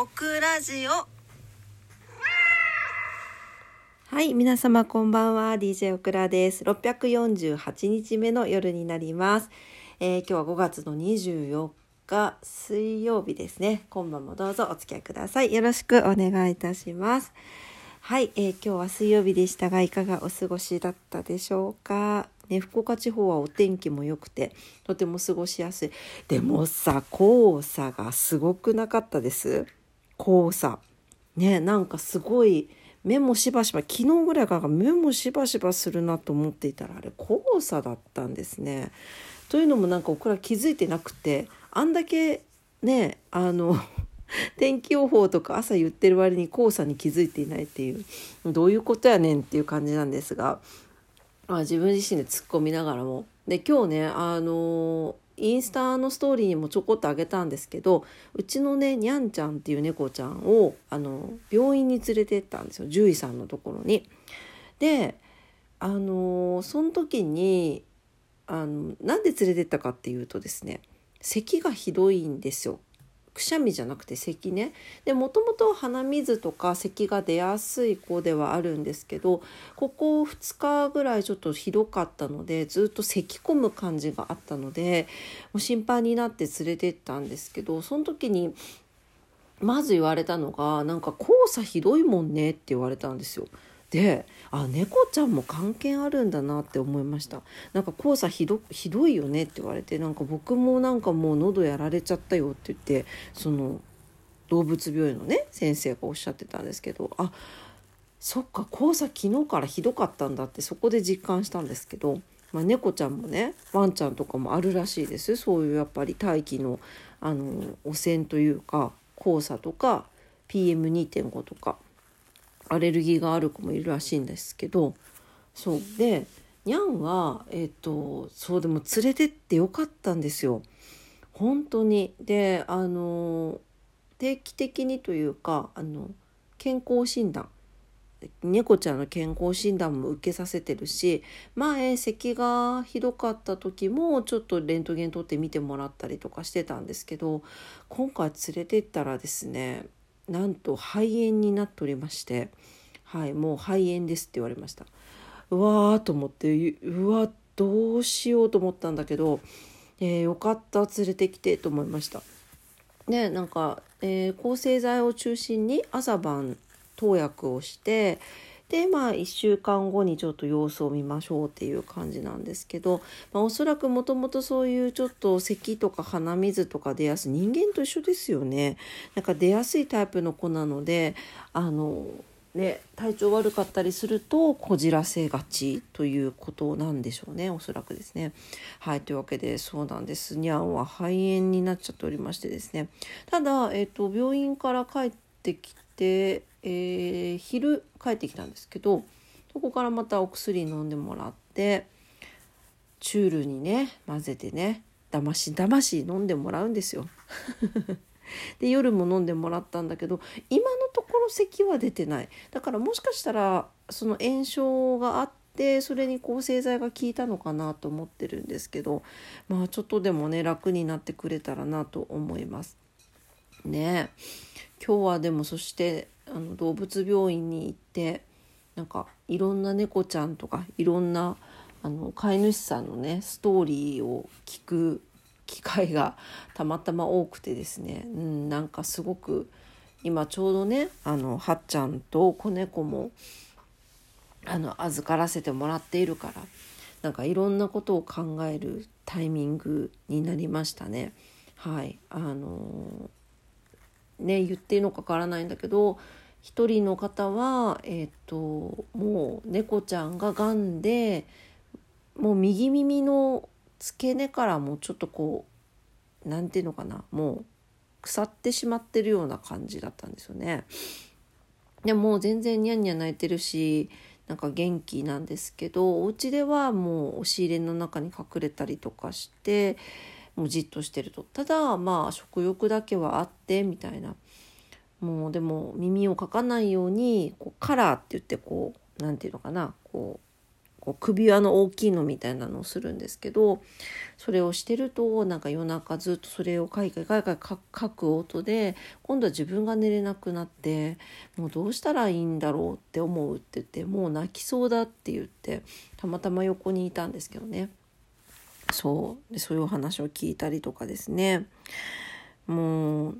オクラジオはい、皆様こんばんは。DJ オクラです。648日目の夜になります。えー今日は5月の24日水曜日ですね。今晩もどうぞお付き合いください。よろしくお願いいたします。はい、えー今日は水曜日でしたがいかがお過ごしだったでしょうか？ね、福岡地方はお天気も良くてとても過ごしやすい。でもさ、黄砂がすごくなかったです。黄砂。ね、なんかすごい目もしばしば昨日ぐらいから目もしばしばするなと思っていたらあれ黄砂だったんですね。というのもなんか僕ら気づいてなくてあんだけねあの 天気予報とか朝言ってる割に黄砂に気づいていないっていうどういうことやねんっていう感じなんですが、まあ、自分自身で突っ込みながらもで今日ねあのインスタのストーリーにもちょこっとあげたんですけどうちのねにゃんちゃんっていう猫ちゃんをあの病院に連れてったんですよ獣医さんのところに。であのその時にあのなんで連れてったかっていうとですね咳がひどいんですよ。くしゃみじゃなくて咳ねでもともと鼻水とか咳が出やすい子ではあるんですけどここ2日ぐらいちょっとひどかったのでずっと咳込む感じがあったのでもう心配になって連れてったんですけどその時にまず言われたのがなんか黄砂ひどいもんねって言われたんですよ。であ猫ちゃんも関係あるんだなって思いました。なんか黄砂ひどひどいよねって言われてなんか僕もなんかもう喉やられちゃったよって言ってその動物病院のね先生がおっしゃってたんですけどあそっか黄砂昨日からひどかったんだってそこで実感したんですけど、まあ、猫ちゃんもねワンちゃんとかもあるらしいです。そういうやっぱり大気のあの汚染というか黄砂とか PM2.5 とかアレルギーがある子もいるらしいんですけどそう。でにゃんはえっ、とそうでも連れてってよかったんですよ。本当に。であの定期的にというかあの健康診断。猫ちゃんの健康診断も受けさせてるし前咳がひどかった時もちょっとレントゲン取って見てもらったりとかしてたんですけど今回連れて行ったらですねなんと肺炎になっておりましてはいもう肺炎ですって言われました。うわーと思ってうわどうしようと思ったんだけど、えーよかった連れてきてと思いました。でなんか、えー抗生剤を中心に朝晩投薬をしてでまあ1週間後にちょっと様子を見ましょうっていう感じなんですけど、まあ、おそらくもともとそういうちょっと咳とか鼻水とか出やすい人間と一緒ですよね。なんか出やすいタイプの子なのであのね体調悪かったりするとこじらせがちということなんでしょうね。おそらくですね。はいというわけでそうなんです。にゃんは肺炎になっちゃっておりましてですね。ただ、えっと病院から帰ってきて、えー昼帰ってきたんですけどそこからまたお薬飲んでもらってチュールにね混ぜてねだましだまし飲んでもらうんですよ。で夜も飲んでもらったんだけど今のところ咳は出てないだからもしかしたらその炎症があってそれに抗生剤が効いたのかなと思ってるんですけどまあちょっとでもね楽になってくれたらなと思います。ねえ今日はでもそしてあの動物病院に行ってなんかいろんな猫ちゃんとかいろんなあの飼い主さんのねストーリーを聞く機会がたまたま多くてですね、うん、なんかすごく今ちょうどねあのはっちゃんと子猫もあの預からせてもらっているからなんかいろんなことを考えるタイミングになりましたね。はいあのね言っていいのかわからないんだけど一人の方は、えっともう猫ちゃんががんでもう右耳の付け根からもうちょっとこうなんていうのかなもう腐ってしまってるような感じだったんですよね。でもう全然ニャンニャン泣いてるしなんか元気なんですけどお家ではもう押し入れの中に隠れたりとかしてもうじっとしてると。ただまあ食欲だけはあってみたいな。もうでも耳をかかないようにこうカラーって言ってこうなんていうのかな。こうこう首輪の大きいのみたいなのをするんですけどそれをしてるとなんか夜中ずっとそれをかいかいかいかい書く音で今度は自分が寝れなくなってもうどうしたらいいんだろうって思うって言ってもう泣きそうだって言ってたまたま横にいたんですけどね。そう。でそういうお話を聞いたりとかですね。もう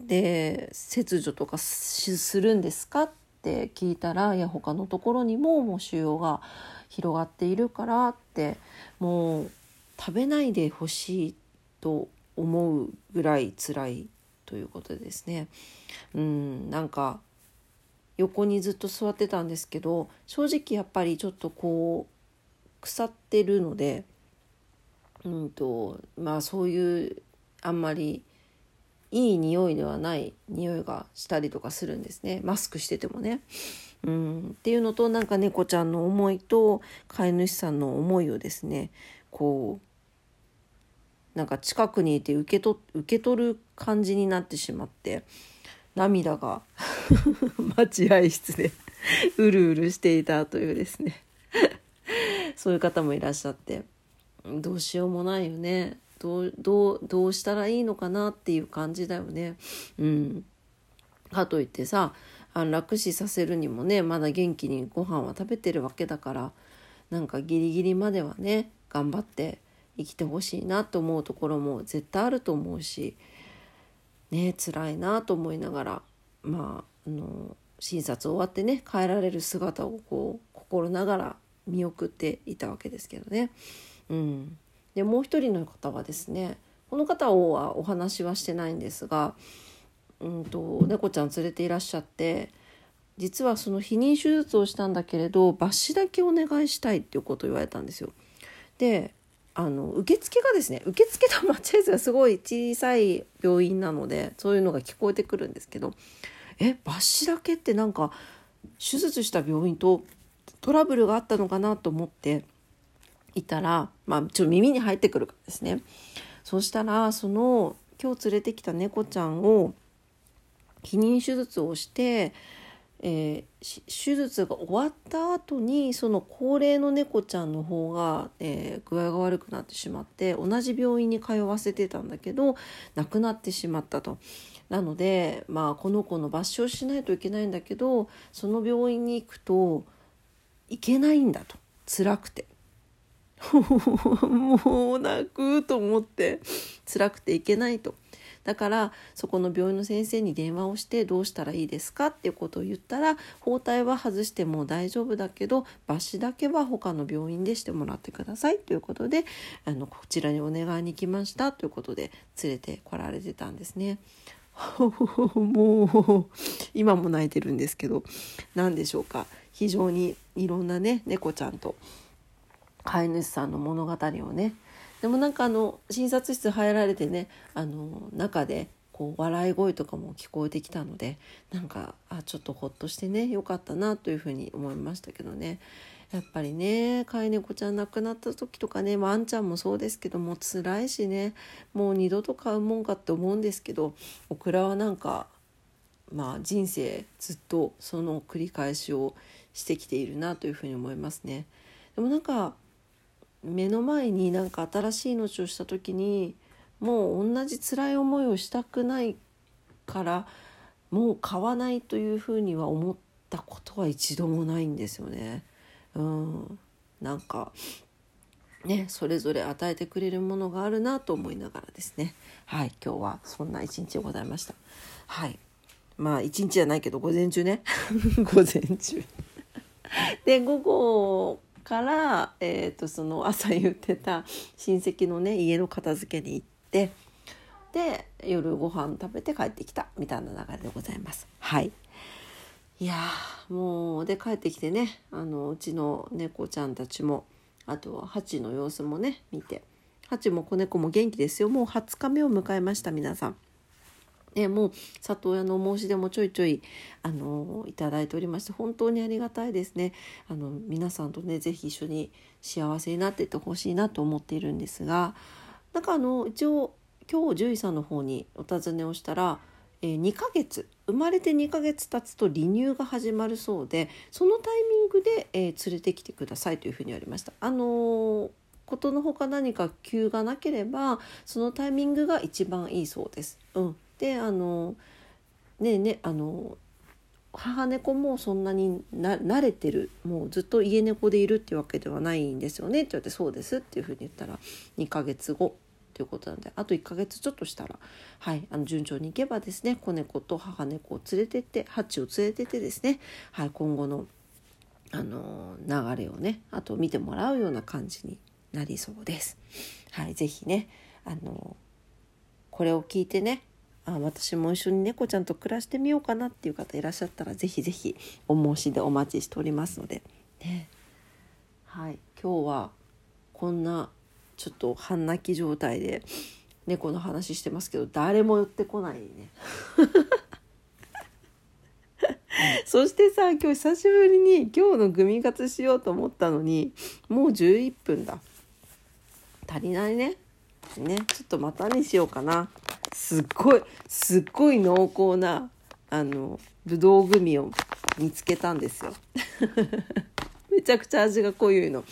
で切除とかするんですか？って聞いたらいや他のところにももう腫瘍が広がっているからってもう食べないでほしいと思うぐらい辛いということでですね。うんなんか横にずっと座ってたんですけど正直やっぱりちょっとこう腐ってるのでうんとまあそういうあんまりいい匂いではない匂いがしたりとかするんですね。マスクしててもね。うん、っていうのとなんか猫ちゃんの思いと飼い主さんの思いをですねこうなんか近くにいて受けと受け取る感じになってしまって涙が 待合室でうるうるしていたというですね。そういう方もいらっしゃって。どうしようもないよねどうどうどうしたらいいのかなっていう感じだよね。うん、かといってさ安楽死させるにもねまだ元気にご飯は食べてるわけだからなんかギリギリまではね頑張って生きてほしいなと思うところも絶対あると思うしね辛いなと思いながらまああの診察終わってね帰られる姿をこう心ながら見送っていたわけですけどね。うん、でもう一人の方はですねこの方はお話はしてないんですが、うんと、猫ちゃん連れていらっしゃって実はその避妊手術をしたんだけれど抜歯だけお願いしたいっていうことを言われたんですよ。であの受付がですね受付と待合室がすごい小さい病院なのでそういうのが聞こえてくるんですけどえ抜歯だけってなんか手術した病院とトラブルがあったのかなと思っていたら、まあ、ちょっと耳に入ってくるからですね。そしたらその今日連れてきた猫ちゃんを避妊手術をして、えー、手術が終わった後にその高齢の猫ちゃんの方が、えー、具合が悪くなってしまって同じ病院に通わせてたんだけど亡くなってしまったと。なので、まあ、この子の抜歯をしないといけないんだけどその病院に行くと行けないんだと辛くて。もう泣くと思って辛くていけないと。だからそこの病院の先生に電話をしてどうしたらいいですかっていうことを言ったら包帯は外しても大丈夫だけど抜歯だけは他の病院でしてもらってくださいということであのこちらにお願いに来ましたということで連れてこられてたんですね。もう今も泣いてるんですけど何でしょうか非常にいろんなね猫ちゃんと飼い主さんの物語をねでもなんかあの診察室入られてねあの中でこう笑い声とかも聞こえてきたのでなんかあちょっとほっとしてねよかったなというふうに思いましたけどねやっぱりね飼い猫ちゃん亡くなった時とかねワンちゃんもそうですけども辛いしねもう二度と飼うもんかって思うんですけどオクラはなんかまあ人生ずっとその繰り返しをしてきているなというふうに思いますね。でもなんか目の前になんか新しい命をした時にもう同じ辛い思いをしたくないからもう買わないというふうには思ったことは一度もないんですよね。うん、なんかねそれぞれ与えてくれるものがあるなと思いながらですね。はい今日はそんな一日でございました。はい。まあ一日じゃないけど午前中ね。午前中。で午後から、えーと、その朝言ってた親戚のね家の片付けに行ってで夜ご飯食べて帰ってきたみたいな流れでございます。はいいやもうで帰ってきてねあのうちの猫ちゃんたちもあとはハチの様子もね見てハチも子猫も元気ですよもう20日目を迎えました皆さん。ね、もう里親の申し出もちょいちょいあのいただいておりまして本当にありがたいですねあの皆さんとね是非一緒に幸せになっていってほしいなと思っているんですがなんかあの一応今日獣医さんの方にお尋ねをしたらえー、2ヶ月生まれて2ヶ月経つと離乳が始まるそうでそのタイミングで、えー、連れてきてくださいというふうにありました。あのーことのほか何か急がなければそのタイミングが一番いいそうです。うん、であのねえねあの母猫もそんなに慣れてるもうずっと家猫でいるっていうわけではないんですよねって言われて「そうです」っていうふうに言ったら2ヶ月後ということなんであと1ヶ月ちょっとしたら、はい、あの順調にいけばですね子猫と母猫を連れてってハッチを連れてってですね、はい、今後のあの流れをねあと見てもらうような感じになりそうです。はい、ぜひねあのこれを聞いてねあ私も一緒に猫ちゃんと暮らしてみようかなっていう方いらっしゃったら是非是非お申しでお待ちしておりますので、ね、はい。今日はこんなちょっと半泣き状態で猫の話してますけど誰も寄ってこないね。そしてさ今日久しぶりに今日のグミ活しようと思ったのにもう11分だ。足りないね。ねちょっとまたにしようかなすっごいすっごい濃厚なあのぶどうグミを見つけたんですよ。めちゃくちゃ味が濃いの。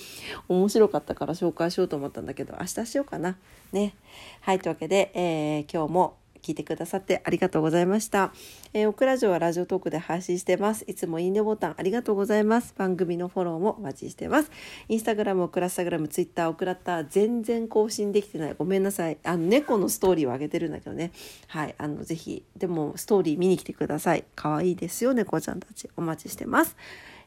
面白かったから紹介しようと思ったんだけど明日しようかな。ね。はいというわけで、えー、今日も聞いてくださってありがとうございました。えー、オクラジオはラジオトークで配信してます。いつもいいねボタンありがとうございます。番組のフォローもお待ちしてます。インスタグラム、オクラスタグラム、ツイッター、オクラッター、全然更新できてない。ごめんなさい。あの、猫のストーリーを上げてるんだけどね。はい。あの、ぜひ、でも、ストーリー見に来てください。可愛いですよ、猫ちゃんたち。お待ちしてます。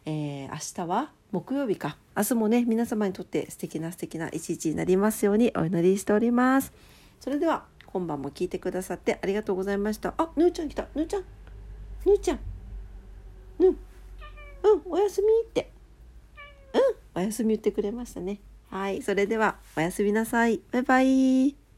えー、明日は木曜日か。明日もね、皆様にとって素敵な素敵な一日になりますようにお祈りしております。それでは、今晩も聞いてくださってありがとうございました。あ、ぬーちゃん来た。ぬーちゃん。ぬーちゃん。ぬうん、おやすみって。うん、おやすみ言ってくれましたね。はい、それではおやすみなさい。バイバイ。